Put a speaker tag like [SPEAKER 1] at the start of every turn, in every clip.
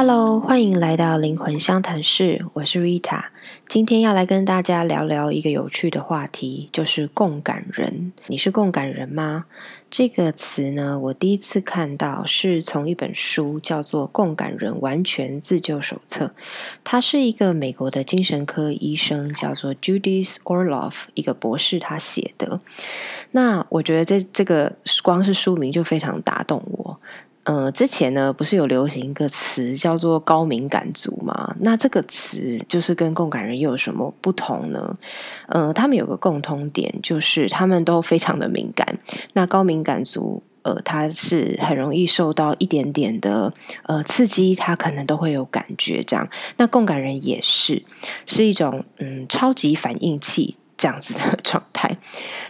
[SPEAKER 1] Hello，欢迎来到灵魂相谈室，我是 Rita。今天要来跟大家聊聊一个有趣的话题，就是共感人。你是共感人吗？这个词呢，我第一次看到是从一本书，叫做《共感人完全自救手册》。它是一个美国的精神科医生，叫做 Judith Orloff，一个博士他写的。那我觉得这这个光是书名就非常打动我。呃，之前呢，不是有流行一个词叫做高敏感族吗？那这个词就是跟共感人又有什么不同呢？呃，他们有个共通点，就是他们都非常的敏感。那高敏感族，呃，他是很容易受到一点点的呃刺激，他可能都会有感觉。这样，那共感人也是是一种嗯超级反应器。这样子的状态，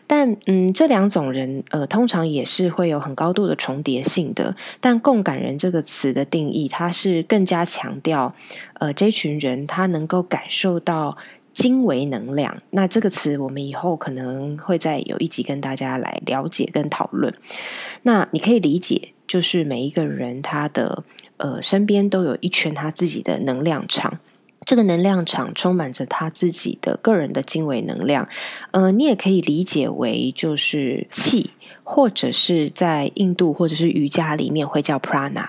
[SPEAKER 1] 但嗯，这两种人呃，通常也是会有很高度的重叠性的。但共感人这个词的定义，它是更加强调呃，这群人他能够感受到精微能量。那这个词，我们以后可能会再有一集跟大家来了解跟讨论。那你可以理解，就是每一个人他的呃身边都有一圈他自己的能量场。这个能量场充满着他自己的个人的精微能量，呃，你也可以理解为就是气，或者是在印度或者是瑜伽里面会叫 prana。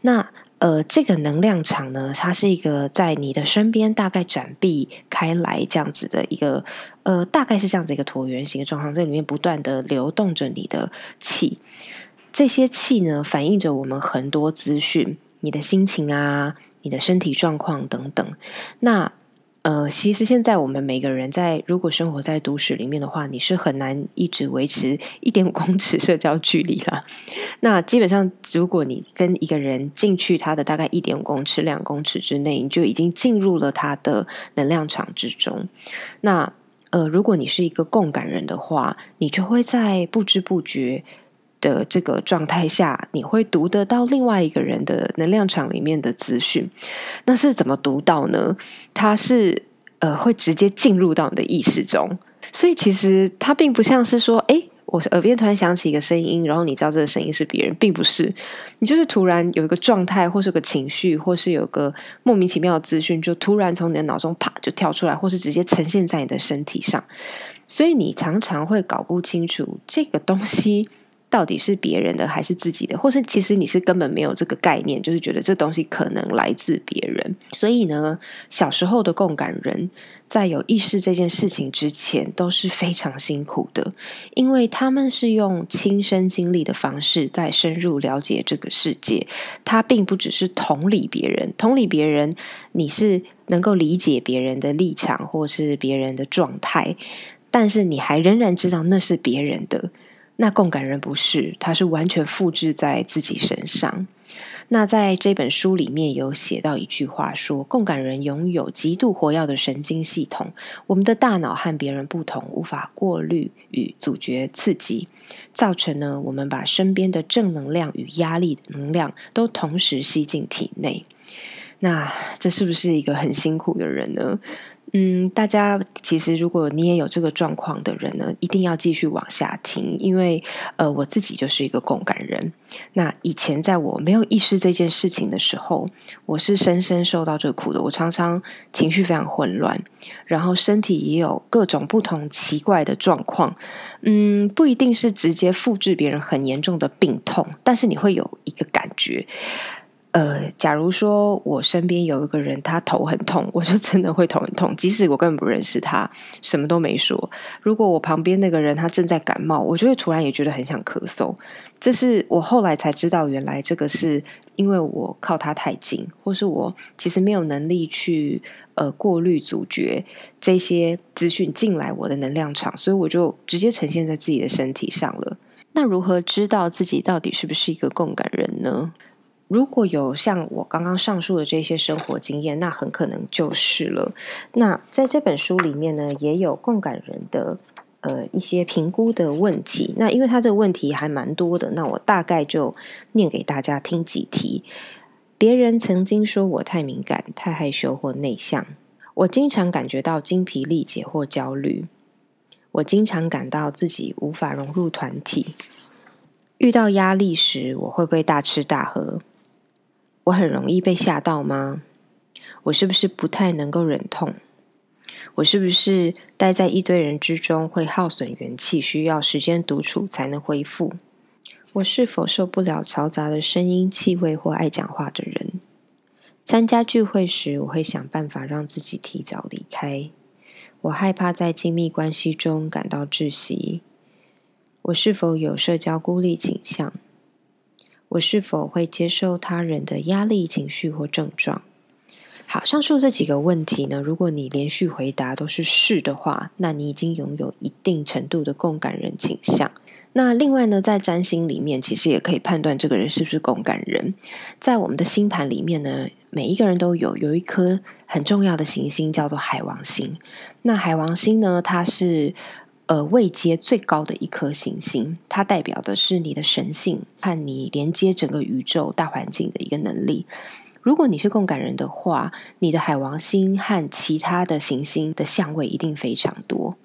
[SPEAKER 1] 那呃，这个能量场呢，它是一个在你的身边大概展臂开来这样子的一个呃，大概是这样子一个椭圆形的状况，在里面不断的流动着你的气。这些气呢，反映着我们很多资讯，你的心情啊。你的身体状况等等，那呃，其实现在我们每个人在如果生活在都市里面的话，你是很难一直维持一点五公尺社交距离了。那基本上，如果你跟一个人进去他的大概一点五公尺、两公尺之内，你就已经进入了他的能量场之中。那呃，如果你是一个共感人的话，你就会在不知不觉。的这个状态下，你会读得到另外一个人的能量场里面的资讯。那是怎么读到呢？它是呃，会直接进入到你的意识中。所以其实它并不像是说，哎，我耳边突然响起一个声音，然后你知道这个声音是别人，并不是。你就是突然有一个状态，或是个情绪，或是有个莫名其妙的资讯，就突然从你的脑中啪就跳出来，或是直接呈现在你的身体上。所以你常常会搞不清楚这个东西。到底是别人的还是自己的，或是其实你是根本没有这个概念，就是觉得这东西可能来自别人。所以呢，小时候的共感人在有意识这件事情之前都是非常辛苦的，因为他们是用亲身经历的方式在深入了解这个世界。他并不只是同理别人，同理别人，你是能够理解别人的立场或是别人的状态，但是你还仍然知道那是别人的。那共感人不是，他是完全复制在自己身上。那在这本书里面有写到一句话，说共感人拥有极度活跃的神经系统。我们的大脑和别人不同，无法过滤与阻绝刺激，造成呢我们把身边的正能量与压力能量都同时吸进体内。那这是不是一个很辛苦的人呢？嗯，大家其实如果你也有这个状况的人呢，一定要继续往下听，因为呃，我自己就是一个共感人。那以前在我没有意识这件事情的时候，我是深深受到这苦的。我常常情绪非常混乱，然后身体也有各种不同奇怪的状况。嗯，不一定是直接复制别人很严重的病痛，但是你会有一个感觉。呃，假如说我身边有一个人，他头很痛，我就真的会头很痛，即使我根本不认识他，什么都没说。如果我旁边那个人他正在感冒，我就会突然也觉得很想咳嗽。这是我后来才知道，原来这个是因为我靠他太近，或是我其实没有能力去呃过滤阻绝这些资讯进来我的能量场，所以我就直接呈现在自己的身体上了。那如何知道自己到底是不是一个共感人呢？如果有像我刚刚上述的这些生活经验，那很可能就是了。那在这本书里面呢，也有共感人的呃一些评估的问题。那因为他这个问题还蛮多的，那我大概就念给大家听几题。别人曾经说我太敏感、太害羞或内向。我经常感觉到精疲力竭或焦虑。我经常感到自己无法融入团体。遇到压力时，我会不会大吃大喝？我很容易被吓到吗？我是不是不太能够忍痛？我是不是待在一堆人之中会耗损元气，需要时间独处才能恢复？我是否受不了嘈杂的声音、气味或爱讲话的人？参加聚会时，我会想办法让自己提早离开。我害怕在亲密关系中感到窒息。我是否有社交孤立倾向？我是否会接受他人的压力情绪或症状？好，上述这几个问题呢，如果你连续回答都是是的话，那你已经拥有一定程度的共感人倾向。那另外呢，在占星里面，其实也可以判断这个人是不是共感人。在我们的星盘里面呢，每一个人都有有一颗很重要的行星叫做海王星。那海王星呢，它是呃位阶最高的一颗行星，它代表的是你的神性和你连接整个宇宙大环境的一个能力。如果你是共感人的话，你的海王星和其他的行星的相位一定非常多。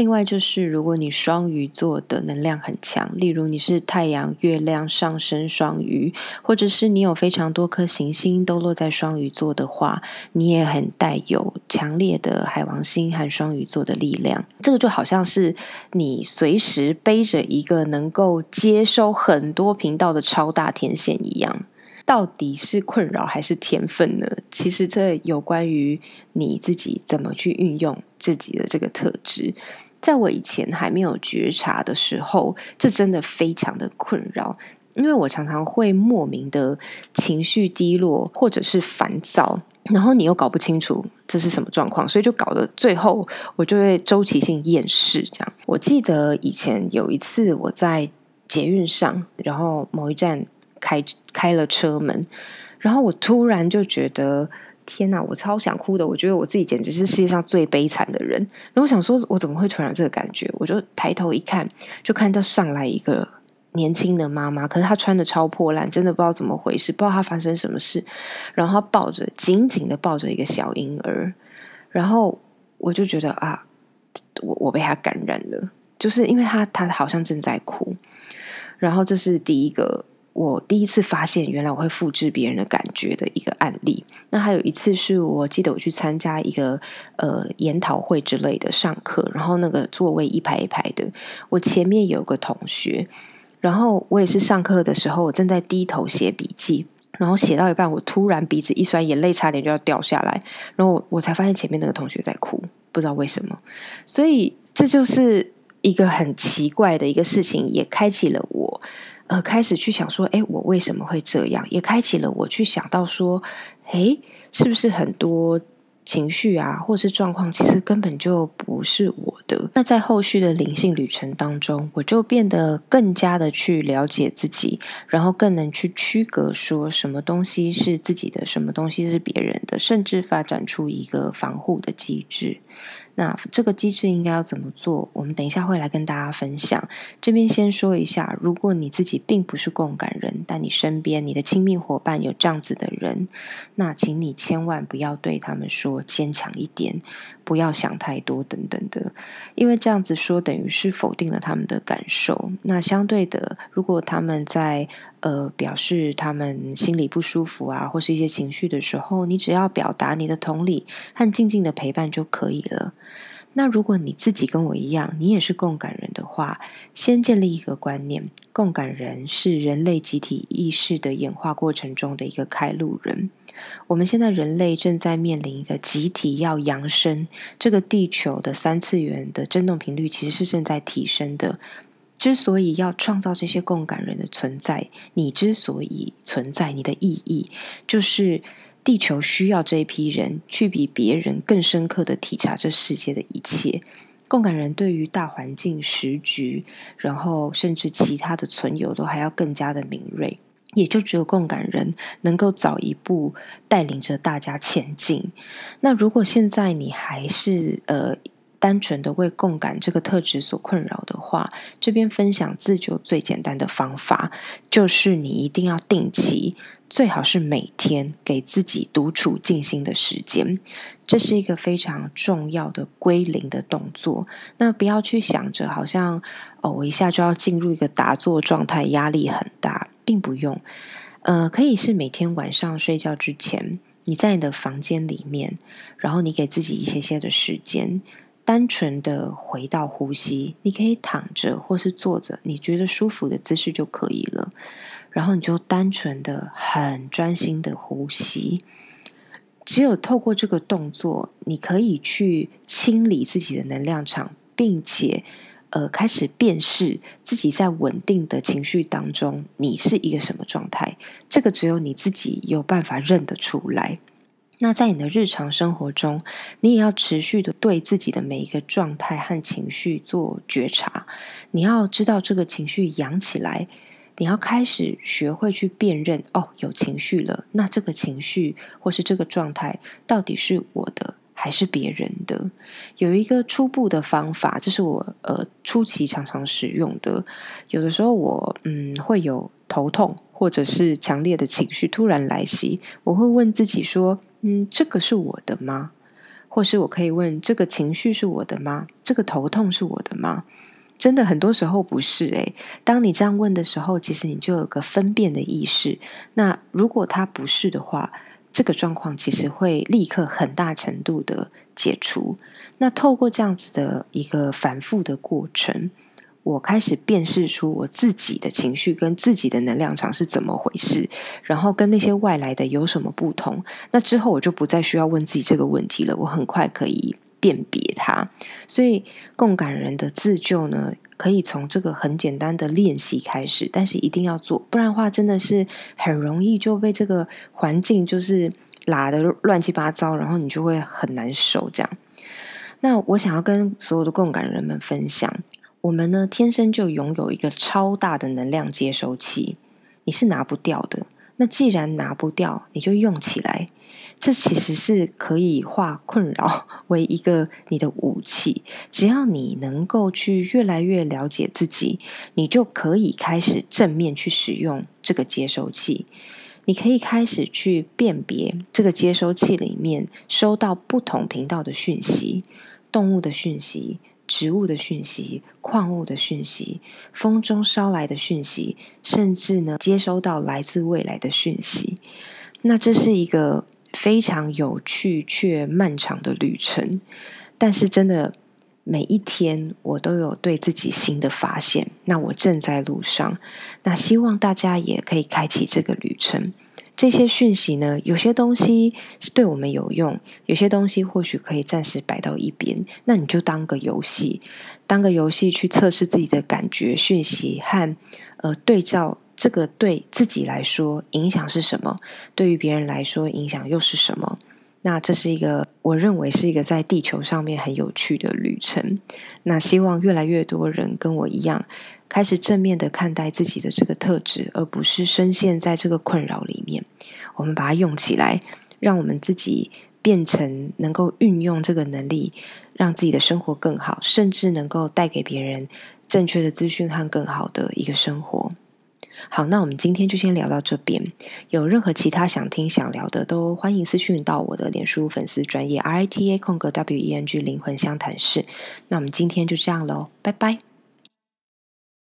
[SPEAKER 1] 另外就是，如果你双鱼座的能量很强，例如你是太阳、月亮上升双鱼，或者是你有非常多颗行星都落在双鱼座的话，你也很带有强烈的海王星和双鱼座的力量。这个就好像是你随时背着一个能够接收很多频道的超大天线一样。到底是困扰还是天分呢？其实这有关于你自己怎么去运用自己的这个特质。在我以前还没有觉察的时候，这真的非常的困扰，因为我常常会莫名的情绪低落或者是烦躁，然后你又搞不清楚这是什么状况，所以就搞得最后我就会周期性厌世。这样，我记得以前有一次我在捷运上，然后某一站。开开了车门，然后我突然就觉得天哪，我超想哭的。我觉得我自己简直是世界上最悲惨的人。然后我想说，我怎么会突然这个感觉？我就抬头一看，就看到上来一个年轻的妈妈，可是她穿的超破烂，真的不知道怎么回事，不知道她发生什么事。然后抱着紧紧的抱着一个小婴儿，然后我就觉得啊，我我被她感染了，就是因为她她好像正在哭。然后这是第一个。我第一次发现，原来我会复制别人的感觉的一个案例。那还有一次是我记得我去参加一个呃研讨会之类的上课，然后那个座位一排一排的，我前面有个同学，然后我也是上课的时候，我正在低头写笔记，然后写到一半，我突然鼻子一酸，眼泪差点就要掉下来，然后我才发现前面那个同学在哭，不知道为什么。所以这就是一个很奇怪的一个事情，也开启了我。呃，开始去想说，哎，我为什么会这样？也开启了我去想到说，哎，是不是很多情绪啊，或是状况，其实根本就不是我的。那在后续的灵性旅程当中，我就变得更加的去了解自己，然后更能去区隔说什么东西是自己的，什么东西是别人的，甚至发展出一个防护的机制。那这个机制应该要怎么做？我们等一下会来跟大家分享。这边先说一下，如果你自己并不是共感人，但你身边你的亲密伙伴有这样子的人，那请你千万不要对他们说坚强一点，不要想太多等等的，因为这样子说等于是否定了他们的感受。那相对的，如果他们在呃表示他们心里不舒服啊，或是一些情绪的时候，你只要表达你的同理和静静的陪伴就可以了。那如果你自己跟我一样，你也是共感人的话，先建立一个观念：共感人是人类集体意识的演化过程中的一个开路人。我们现在人类正在面临一个集体要扬升，这个地球的三次元的振动频率其实是正在提升的。之所以要创造这些共感人的存在，你之所以存在，你的意义就是。地球需要这一批人去比别人更深刻的体察这世界的一切。共感人对于大环境时局，然后甚至其他的存有都还要更加的敏锐。也就只有共感人能够早一步带领着大家前进。那如果现在你还是呃单纯的为共感这个特质所困扰的话，这边分享自救最简单的方法，就是你一定要定期。最好是每天给自己独处静心的时间，这是一个非常重要的归零的动作。那不要去想着好像哦，我一下就要进入一个打坐状态，压力很大，并不用。呃，可以是每天晚上睡觉之前，你在你的房间里面，然后你给自己一些些的时间，单纯的回到呼吸。你可以躺着或是坐着，你觉得舒服的姿势就可以了。然后你就单纯的、很专心的呼吸。只有透过这个动作，你可以去清理自己的能量场，并且呃开始辨识自己在稳定的情绪当中，你是一个什么状态。这个只有你自己有办法认得出来。那在你的日常生活中，你也要持续的对自己的每一个状态和情绪做觉察。你要知道这个情绪扬起来。你要开始学会去辨认哦，有情绪了。那这个情绪或是这个状态，到底是我的还是别人的？有一个初步的方法，这是我呃初期常常使用的。有的时候我嗯会有头痛，或者是强烈的情绪突然来袭，我会问自己说：嗯，这个是我的吗？或是我可以问：这个情绪是我的吗？这个头痛是我的吗？真的很多时候不是诶，当你这样问的时候，其实你就有个分辨的意识。那如果它不是的话，这个状况其实会立刻很大程度的解除。那透过这样子的一个反复的过程，我开始辨识出我自己的情绪跟自己的能量场是怎么回事，然后跟那些外来的有什么不同。那之后我就不再需要问自己这个问题了，我很快可以。辨别它，所以共感人的自救呢，可以从这个很简单的练习开始，但是一定要做，不然的话真的是很容易就被这个环境就是拉的乱七八糟，然后你就会很难受。这样，那我想要跟所有的共感人们分享，我们呢天生就拥有一个超大的能量接收器，你是拿不掉的。那既然拿不掉，你就用起来。这其实是可以化困扰为一个你的武器。只要你能够去越来越了解自己，你就可以开始正面去使用这个接收器。你可以开始去辨别这个接收器里面收到不同频道的讯息：动物的讯息、植物的讯息、矿物的讯息、风中捎来的讯息，甚至呢接收到来自未来的讯息。那这是一个。非常有趣却漫长的旅程，但是真的每一天我都有对自己新的发现。那我正在路上，那希望大家也可以开启这个旅程。这些讯息呢，有些东西是对我们有用，有些东西或许可以暂时摆到一边。那你就当个游戏，当个游戏去测试自己的感觉、讯息和呃对照。这个对自己来说影响是什么？对于别人来说影响又是什么？那这是一个我认为是一个在地球上面很有趣的旅程。那希望越来越多人跟我一样，开始正面的看待自己的这个特质，而不是深陷在这个困扰里面。我们把它用起来，让我们自己变成能够运用这个能力，让自己的生活更好，甚至能够带给别人正确的资讯和更好的一个生活。好，那我们今天就先聊到这边。有任何其他想听、想聊的，都欢迎私讯到我的脸书粉丝专业 R I T A 空格 W E N G 灵魂相谈室。那我们今天就这样喽，拜拜。